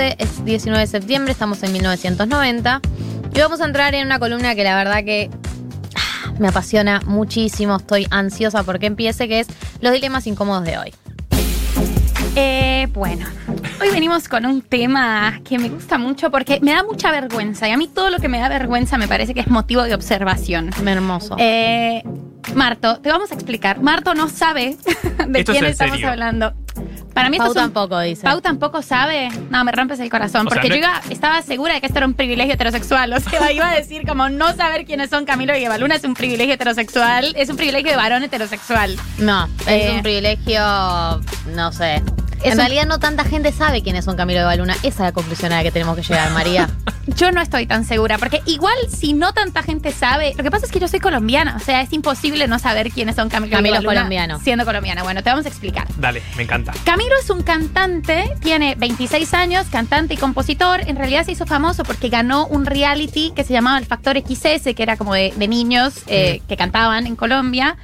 Es 19 de septiembre, estamos en 1990 y vamos a entrar en una columna que la verdad que ah, me apasiona muchísimo, estoy ansiosa porque empiece, que es los dilemas incómodos de hoy. Eh, bueno, hoy venimos con un tema que me gusta mucho porque me da mucha vergüenza y a mí todo lo que me da vergüenza me parece que es motivo de observación. Hermoso. Eh, Marto, te vamos a explicar. Marto no sabe de Esto quién estamos serio. hablando. Para mí Pau esto es un- tampoco dice. Pau tampoco sabe. No, me rompes el corazón. O porque yo iba- estaba segura de que esto era un privilegio heterosexual. O sea, iba a decir como no saber quiénes son Camilo y Evaluna es un privilegio heterosexual. Es un privilegio de varón heterosexual. No, Eh, es un privilegio, no sé. Es en un- realidad no tanta gente sabe quiénes son Camilo de Baluna. Esa es la conclusión a la que tenemos que llegar, María. Yo no estoy tan segura, porque igual si no tanta gente sabe, lo que pasa es que yo soy colombiana, o sea, es imposible no saber quiénes son Camilo, Camilo y es Evaluna colombiano. Siendo colombiana. Bueno, te vamos a explicar. Dale, me encanta. Camilo es un cantante, tiene 26 años, cantante y compositor. En realidad se hizo famoso porque ganó un reality que se llamaba El Factor XS, que era como de, de niños eh, que cantaban en Colombia.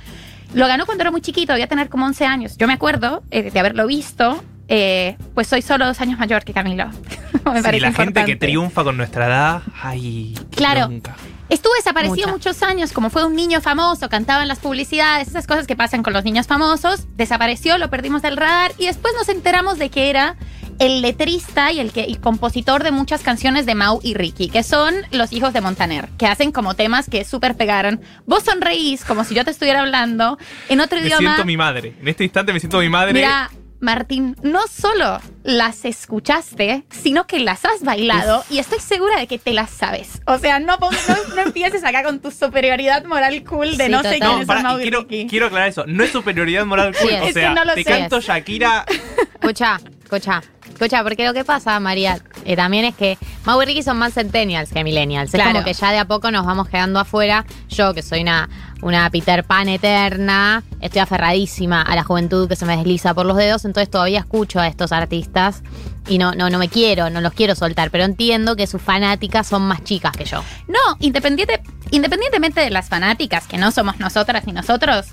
Lo ganó cuando era muy chiquito, debía tener como 11 años. Yo me acuerdo eh, de haberlo visto. eh, pues soy solo dos años mayor que Camilo. me Sí, parece la gente que triunfa con nuestra edad, ay, Claro. nunca. Estuvo desaparecido Mucha. muchos años, como fue un niño famoso, cantaba en las publicidades, esas cosas que pasan con los niños famosos. Desapareció, lo perdimos del radar y después nos enteramos de que era el letrista y el, que, el compositor de muchas canciones de Mau y Ricky, que son los hijos de Montaner, que hacen como temas que súper pegaron. Vos sonreís como si yo te estuviera hablando en otro Me idioma. siento mi madre. En este instante me siento mi madre. Mira, Martín, no solo las escuchaste, sino que las has bailado y estoy segura de que te las sabes. O sea, no, no, no empieces acá con tu superioridad moral cool de Sí, no sé no, y y quiero, quiero aclarar eso. No es superioridad moral cool. Sí, o es sea, no lo te sé. canto Shakira. Escucha, escucha, escucha, porque lo que pasa, María, eh, también es que Mau y Ricky son más centennials que millennials. Claro. Es como que ya de a poco nos vamos quedando afuera. Yo, que soy una, una Peter Pan eterna, estoy aferradísima a la juventud que se me desliza por los dedos, entonces todavía escucho a estos artistas y no, no, no me quiero, no los quiero soltar, pero entiendo que sus fanáticas son más chicas que yo. No, independiente, independientemente de las fanáticas, que no somos nosotras ni nosotros,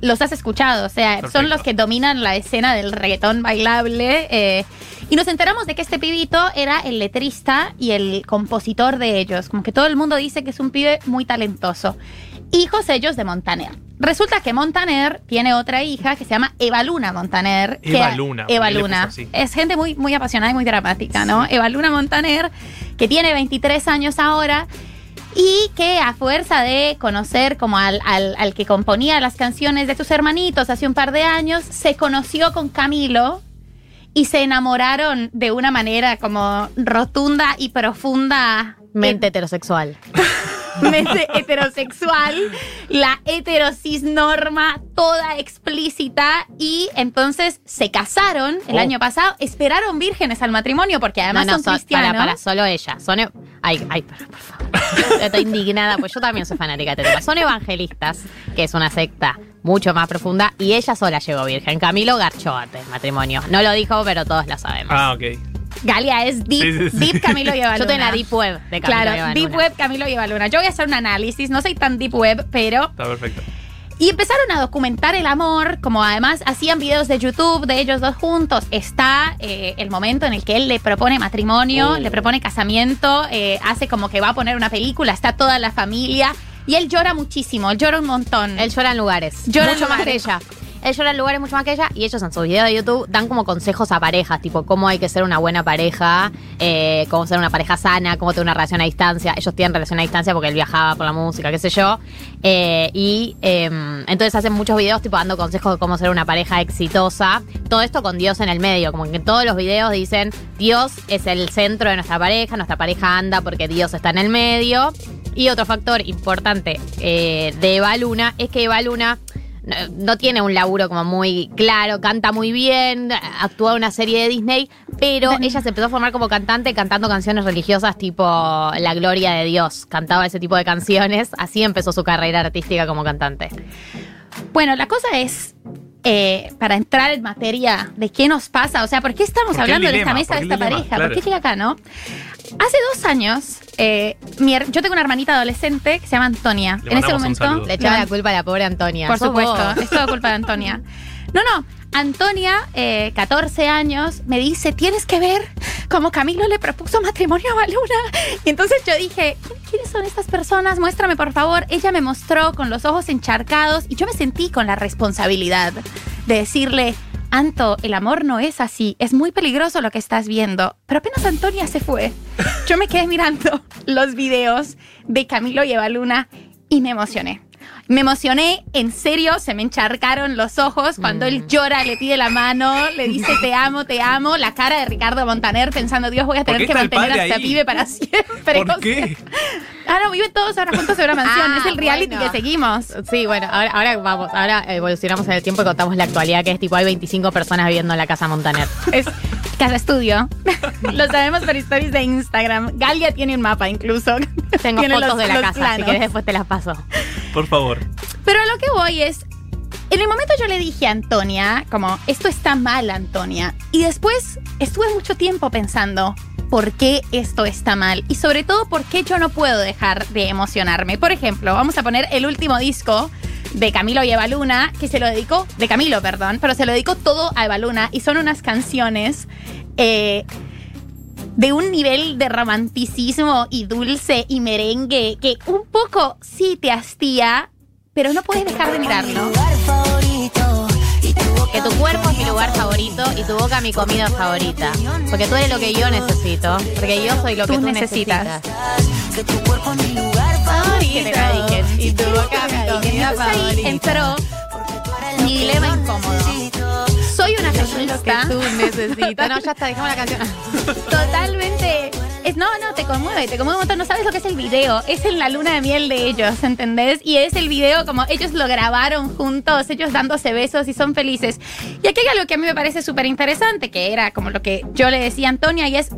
los has escuchado. O sea, son los que dominan la escena del reggaetón bailable. eh, y nos enteramos de que este pibito era el letrista y el compositor de ellos. Como que todo el mundo dice que es un pibe muy talentoso. Hijos ellos de Montaner. Resulta que Montaner tiene otra hija que se llama Eva Luna Montaner. que- Eva Luna, Eva ¿por qué le Luna. Es gente muy, muy apasionada y muy dramática, ¿no? Eva Luna Montaner, que tiene 23 años ahora y que a fuerza de conocer como al, al- al que componía las canciones de sus hermanitos hace un par de años, se conoció con Camilo y se enamoraron de una manera como rotunda y profunda. Mente heterosexual. heterosexual, la heterosis norma toda explícita y entonces se casaron el Oh. año pasado, esperaron vírgenes al matrimonio porque además no, no, son so- cristianos. para, para, solo ella. Son, e- ay, ay, por, por favor. Estoy indignada, pues yo también soy fanática de este tema. Son evangelistas, que es una secta mucho más profunda, y ella sola llegó virgen. Camilo garchó antes del matrimonio. No lo dijo, pero todos lo sabemos. Ah, ok. Galia es deep, Sí, sí, sí. deep Camilo y Eva yo estoy en la deep web de Camilo Claro, Eva deep web Camilo y Eva Luna. Yo voy a hacer un análisis, no soy tan deep web, pero Está perfecto. Y empezaron a documentar el amor, como además hacían videos de YouTube de ellos dos juntos. Está eh, el momento en el que él le propone matrimonio, Oh. le propone casamiento, eh, hace como que va a poner una película, está toda la familia. Y él llora muchísimo, él llora un montón. Él llora en lugares. Llora en mucho más que lugares. ella. Él llora en lugares mucho más que ella y ellos en sus videos de YouTube dan como consejos a parejas, tipo cómo hay que ser una buena pareja, eh, cómo ser una pareja sana, cómo tener una relación a distancia. Ellos tienen relación a distancia porque él viajaba por la música, qué sé yo. Eh, y eh, entonces hacen muchos videos tipo dando consejos de cómo ser una pareja exitosa. Todo esto con Dios en el medio, como que en todos los videos dicen Dios es el centro de nuestra pareja, nuestra pareja anda porque Dios está en el medio. Y otro factor importante eh, de Eva Luna es que Eva Luna no, no tiene un laburo como muy claro, canta muy bien, actúa en una serie de Disney, pero ella se empezó a formar como cantante cantando canciones religiosas tipo La Gloria de Dios, cantaba ese tipo de canciones, así empezó su carrera artística como cantante. Bueno, la cosa es, eh, para entrar en materia de qué nos pasa, o sea, ¿por qué estamos ¿Por qué el hablando de esta mesa, ¿Por de esta dilema? pareja? Claro. ¿Por qué llega acá, no? Hace dos años, eh, mi her- yo tengo una hermanita adolescente que se llama Antonia. Le en ese mandamos un momento, saludo. Le echaba la culpa a la pobre Antonia. Por Sos supuesto, vos. es todo culpa de Antonia. No, no, Antonia, eh, 14 años, me dice, tienes que ver cómo Camilo le propuso matrimonio a Baluna. Y entonces yo dije, "¿Qui- ¿quiénes son estas personas? Muéstrame, por favor. Ella me mostró con los ojos encharcados y yo me sentí con la responsabilidad de decirle, Anto, el amor no es así, es muy peligroso lo que estás viendo. Pero apenas Antonia se fue, yo me quedé mirando los videos de Camilo y Eva Luna y me emocioné. Me emocioné, en serio, se me encharcaron los ojos cuando él llora, le pide la mano, le dice te amo, te amo, la cara de Ricardo Montaner pensando, Dios, voy a ¿Por tener que mantener a ahí? pibe para siempre. ¿Por qué? Ah, no, viven todos ahora juntos en una mansión, Ah, es el reality bueno. que seguimos. Sí, bueno, ahora, ahora vamos, ahora evolucionamos en el tiempo y contamos la actualidad, que es tipo, hay 25 personas viviendo en la casa Montaner. Es casa estudio. Lo sabemos por stories de Instagram. Galia tiene un mapa incluso. Tengo Tiene fotos los- de la casa, si planos. querés después te las paso. Por favor. Pero a lo que voy es, en el momento yo le dije a Antonia, como, esto está mal, Antonia. Y después estuve mucho tiempo pensando, ¿por qué esto está mal? Y sobre todo, ¿por qué yo no puedo dejar de emocionarme? Por ejemplo, vamos a poner el último disco de Camilo y Eva Luna, que se lo dedicó, de Camilo, perdón, pero se lo dedicó todo a Eva Luna. Y son unas canciones... eh, de un nivel de romanticismo y dulce y merengue que un poco sí te hastía, pero no puedes dejar de mirarlo. Que tu cuerpo es mi lugar favorito y tu boca mi comida favorita. Porque tú eres lo que yo necesito. Porque yo soy lo que Tú tú necesitas. necesitas. Que tu cuerpo es mi lugar Que dediques. Y tu boca mi comida favorita. entró Mi dilema incómodo. Soy una feminista tú necesitas. No, ya está, dejamos la canción. totalmente. Es, no, no, te conmueve, te conmueve un montón. No sabes lo que es el video. Es en la luna de miel de ellos, ¿entendés? Y es el video como ellos lo grabaron juntos, ellos dándose besos y son felices. Y aquí hay algo que a mí me parece súper interesante, que era como lo que yo le decía a Antonia, y es.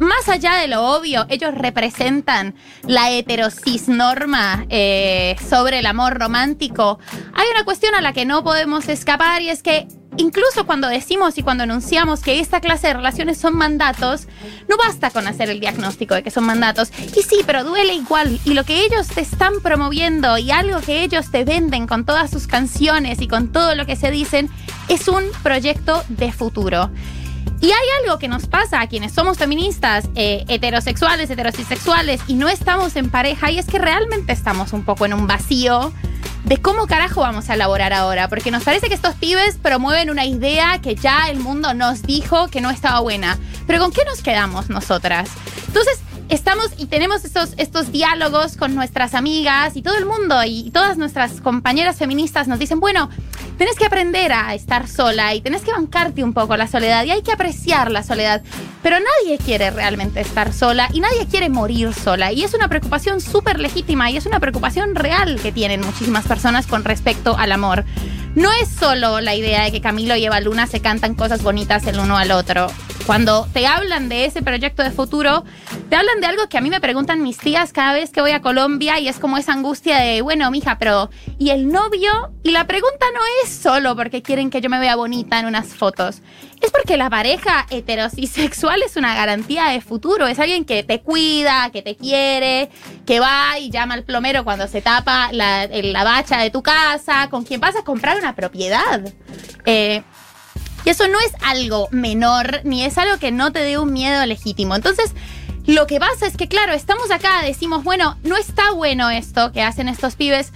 Más allá de lo obvio, ellos representan la heterosis norma eh, sobre el amor romántico. Hay una cuestión a la que no podemos escapar y es que incluso cuando decimos y cuando anunciamos que esta clase de relaciones son mandatos, no basta con hacer el diagnóstico de que son mandatos. Y sí, pero duele igual. Y lo que ellos te están promoviendo y algo que ellos te venden con todas sus canciones y con todo lo que se dicen es un proyecto de futuro. Y hay algo que nos pasa a quienes somos feministas, eh, heterosexuales, heterosexuales y no estamos en pareja, y es que realmente estamos un poco en un vacío de cómo carajo vamos a elaborar ahora, porque nos parece que estos pibes promueven una idea que ya el mundo nos dijo que no estaba buena. Pero ¿con qué nos quedamos nosotras? Entonces, estamos y tenemos estos, estos diálogos con nuestras amigas y todo el mundo y todas nuestras compañeras feministas nos dicen, bueno, tenés que aprender a estar sola y tenés que bancarte un poco la soledad y hay que apreciar la soledad. Pero nadie quiere realmente estar sola y nadie quiere morir sola. Y es una preocupación súper legítima y es una preocupación real que tienen muchísimas personas con respecto al amor. No es solo la idea de que Camilo y Eva Luna se cantan cosas bonitas el uno al otro. Cuando te hablan de ese proyecto de futuro, te hablan de algo que a mí me preguntan mis tías cada vez que voy a Colombia y es como esa angustia de, bueno, mija, pero ¿y el novio? Y la pregunta no es solo porque quieren que yo me vea bonita en unas fotos. Es porque la pareja heterosexual es una garantía de futuro. Es alguien que te cuida, que te quiere, que va y llama al plomero cuando se tapa la, la bacha de tu casa, con quien vas a comprar una propiedad. Eh, y eso no es algo menor, ni es algo que no te dé un miedo legítimo. Entonces, lo que pasa es que, claro, estamos acá, decimos, bueno, no está bueno esto que hacen estos pibes,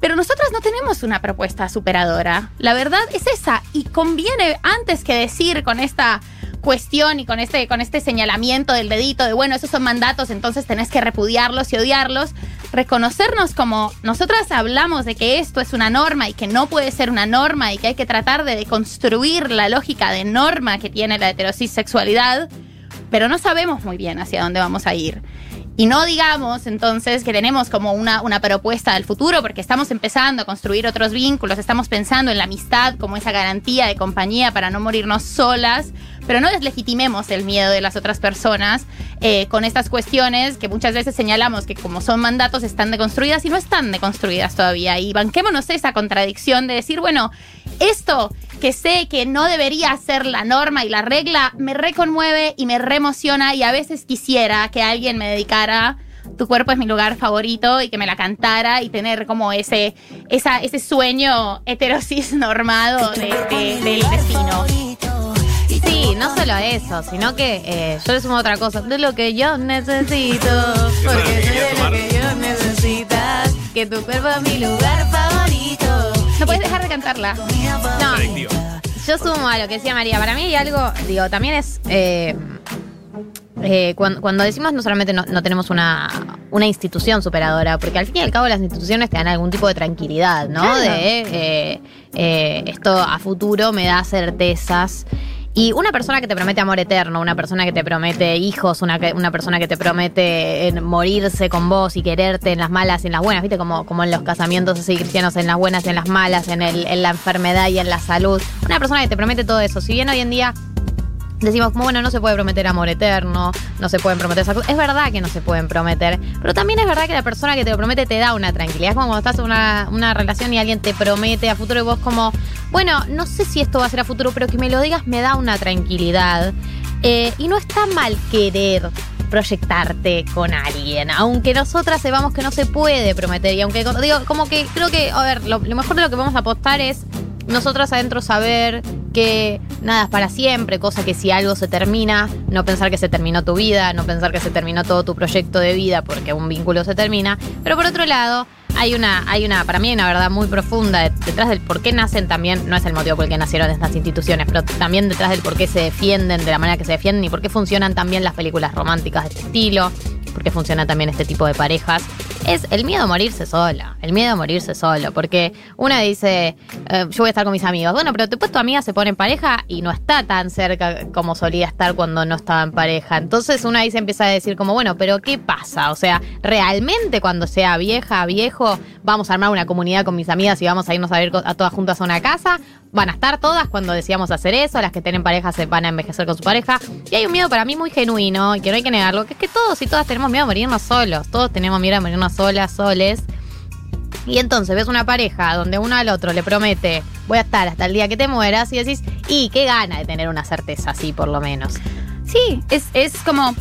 pero nosotras no tenemos una propuesta superadora. La verdad es esa. Y conviene, antes que decir con esta cuestión y con este, con este señalamiento del dedito de, bueno, esos son mandatos, entonces tenés que repudiarlos y odiarlos, reconocernos como nosotras hablamos de que esto es una norma y que no puede ser una norma y que hay que tratar de deconstruir la lógica de norma que tiene la heterosexualidad, pero no sabemos muy bien hacia dónde vamos a ir. Y no digamos entonces que tenemos como una, una propuesta del futuro, porque estamos empezando a construir otros vínculos, estamos pensando en la amistad como esa garantía de compañía para no morirnos solas, pero no deslegitimemos el miedo de las otras personas eh, con estas cuestiones que muchas veces señalamos que como son mandatos están deconstruidas y no están deconstruidas todavía. Y banquémonos esa contradicción de decir, bueno, esto que sé que no debería ser la norma y la regla me reconmueve y me reemociona y a veces quisiera que alguien me dedicara tu cuerpo es mi lugar favorito y que me la cantara y tener como ese, esa, ese sueño heterosis normado de- de- del destino. Sí, no solo eso, sino que eh, yo le sumo otra cosa. De lo que yo necesito. Porque que sé lo que yo necesitas. Que tu cuerpo es mi lugar favorito. No puedes dejar de cantarla. No, yo sumo a lo que decía María. Para mí hay algo, digo, también es. eh, eh, cuando, cuando decimos no solamente no, no tenemos una, una institución superadora, porque al fin y al cabo las instituciones te dan algún tipo de tranquilidad, ¿no? Claro. De eh, eh, esto a futuro me da certezas. Y una persona que te promete amor eterno, una persona que te promete hijos, una, una persona que te promete eh, morirse con vos y quererte en las malas y en las buenas, ¿viste? Como, como en los casamientos así cristianos, en las buenas y en las malas, en la enfermedad y en la salud. Una persona que te promete todo eso. Si bien hoy en día decimos como, bueno, no se puede prometer amor eterno, no se pueden prometer esas. Es verdad que no se pueden prometer, pero también es verdad que la persona que te lo promete te da una tranquilidad. Es como cuando estás en una, una relación y alguien te promete a futuro y vos como, bueno, no sé si esto va a ser a futuro, pero que me lo digas me da una tranquilidad. Eh, y no está mal querer proyectarte con alguien, aunque nosotras sepamos que no se puede prometer y aunque digo como que creo que a ver lo, lo mejor de lo que vamos a apostar es nosotras adentro saber que nada es para siempre, cosa que si algo se termina, no pensar que se terminó tu vida, no pensar que se terminó todo tu proyecto de vida porque un vínculo se termina, pero por otro lado, hay una, hay una, para mí una verdad muy profunda de- detrás del por qué nacen también, no es el motivo por el que nacieron estas instituciones, pero también detrás del por qué se defienden de la manera que se defienden y por qué funcionan también las películas románticas de este estilo, por qué funciona también este tipo de parejas, es el miedo a morirse sola, el miedo a morirse solo, porque una dice, eh, yo voy a estar con mis amigos, bueno, pero después tu amiga se pone en pareja y no está tan cerca como solía estar cuando no estaba en pareja, entonces una ahí se empieza a decir como, bueno, pero ¿qué pasa? O sea, realmente cuando sea vieja, viejo, vamos a armar una comunidad con mis amigas y vamos a irnos a ver a todas juntas a una casa, van a estar todas cuando decíamos hacer eso, las que tienen pareja se van a envejecer con su pareja. Y hay un miedo para mí muy genuino, y que no hay que negarlo, que es que todos y todas tenemos miedo a morirnos solos, todos tenemos miedo a morirnos solas, soles. Y entonces ves una pareja donde uno al otro le promete, voy a estar hasta el día que te mueras, y decís, y qué gana de tener una certeza así, por lo menos. Sí, es, es como.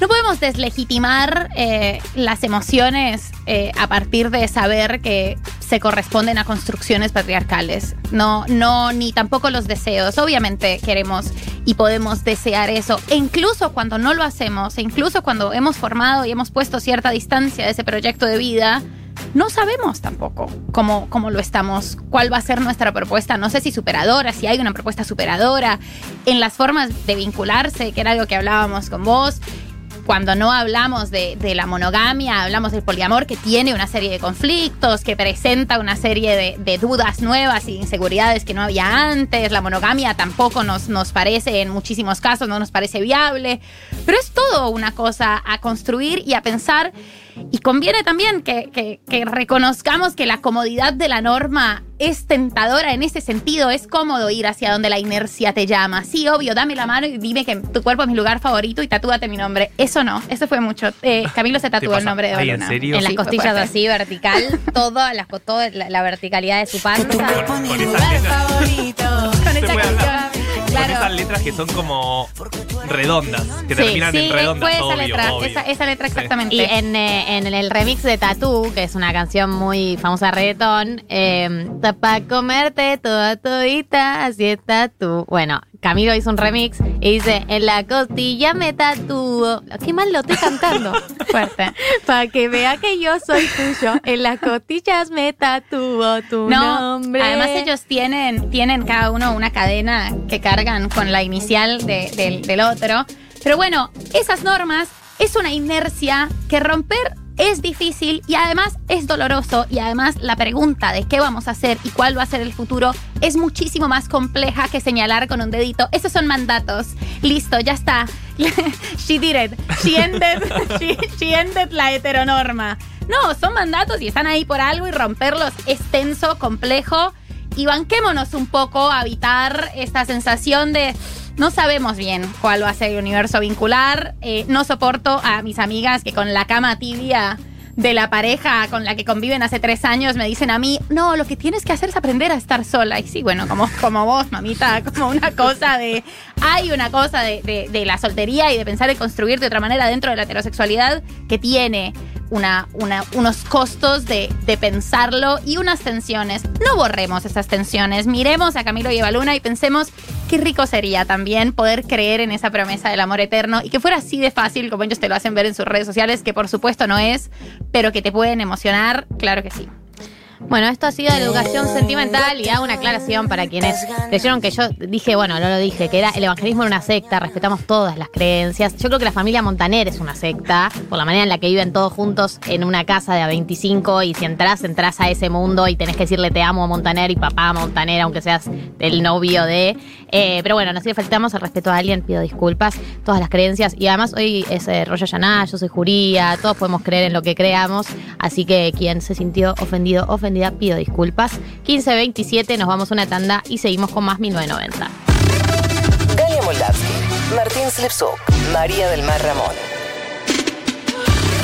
No podemos deslegitimar eh, las emociones eh, a partir de saber que se corresponden a construcciones patriarcales. No, no, ni tampoco los deseos. Obviamente queremos y podemos desear eso. E incluso cuando no lo hacemos, e incluso cuando hemos formado y hemos puesto cierta distancia de ese proyecto de vida, no sabemos tampoco cómo, cómo lo estamos, cuál va a ser nuestra propuesta. No sé si superadora, si hay una propuesta superadora, en las formas de vincularse, que era algo que hablábamos con vos. Cuando no hablamos de, la monogamia, hablamos del poliamor, que tiene una serie de conflictos, que presenta una serie de, de dudas nuevas y inseguridades que no había antes. La monogamia tampoco nos, nos parece, en muchísimos casos, no nos parece viable. Pero es todo una cosa a construir y a pensar. Y conviene también que, que- que reconozcamos que la comodidad de la norma es tentadora en ese sentido. Es cómodo ir hacia donde la inercia te llama. Sí, obvio, dame la mano y dime que tu cuerpo es mi lugar favorito y tatúate mi nombre. Eso no, eso fue mucho. Eh, Camilo se tatuó el nombre de Ay, ¿en Baluna. serio? En las Sí, costillas así, vertical, todo, las, co- toda la, la verticalidad de su panza. Con, con Con esas letras que son como redondas, que Sí, terminan Sí, en redondas. fue esa obvio, letra, obvio. esa, esa letra Sí. exactamente. Y en, eh, en el remix de Tatú, que es una canción muy famosa de reggaetón, eh, para comerte toda todita, así está tú. Bueno, Camilo hizo un remix y dice, en la costilla me tatúo. Qué mal lo estoy cantando. fuerte. Para que vea que yo soy tuyo, en las costillas me tatúo tu No, nombre. además ellos tienen, tienen cada uno una cadena que cargan con la inicial de- del, del otro. Pero bueno, esas normas es una inercia que romper es difícil y además es doloroso y además la pregunta de qué vamos a hacer y cuál va a ser el futuro es muchísimo más compleja que señalar con un dedito. Esos son mandatos. Listo, ya está. she did it. She ended, she, ended la heteronorma. No, son mandatos y están ahí por algo y romperlos es tenso, complejo. Y banquémonos un poco a evitar esta sensación de no sabemos bien cuál va a ser el universo vincular. Eh, no soporto a mis amigas que con la cama tibia de la pareja con la que conviven hace tres años me dicen a mí, no, lo que tienes que hacer es aprender a estar sola. Y sí, bueno, como, como vos, mamita, como una cosa de... Hay una cosa de, de- la soltería y de pensar en construir de otra manera dentro de la heterosexualidad que tiene una, una- unos costos de, de pensarlo y unas tensiones. No borremos esas tensiones. Miremos a Camilo y Eva Luna y pensemos qué rico sería también poder creer en esa promesa del amor eterno y que fuera así de fácil como ellos te lo hacen ver en sus redes sociales, que por supuesto no es, pero que te pueden emocionar, claro que sí. Bueno, esto ha sido de educación sentimental y hago una aclaración para quienes creyeron que yo dije, bueno, no lo dije, que era el evangelismo era una secta, respetamos todas las creencias. Yo creo que la familia Montaner es una secta, por la manera en la que viven todos juntos en una casa de a 25 y si entras, entras a ese mundo y tenés que decirle te amo a Montaner y papá a Montaner, aunque seas el novio de... eh, pero bueno, no si le faltamos el respeto a alguien, pido disculpas, todas las creencias y además hoy es eh, Rosh Hashanah, yo soy juría, todos podemos creer en lo que creamos, así que quien se sintió ofendido, ofendida, pido disculpas. 15.27, nos vamos a una tanda y seguimos con más 1990. Galia Moldavsky, Martín Slipsuk, María del Mar Ramón.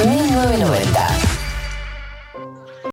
1990.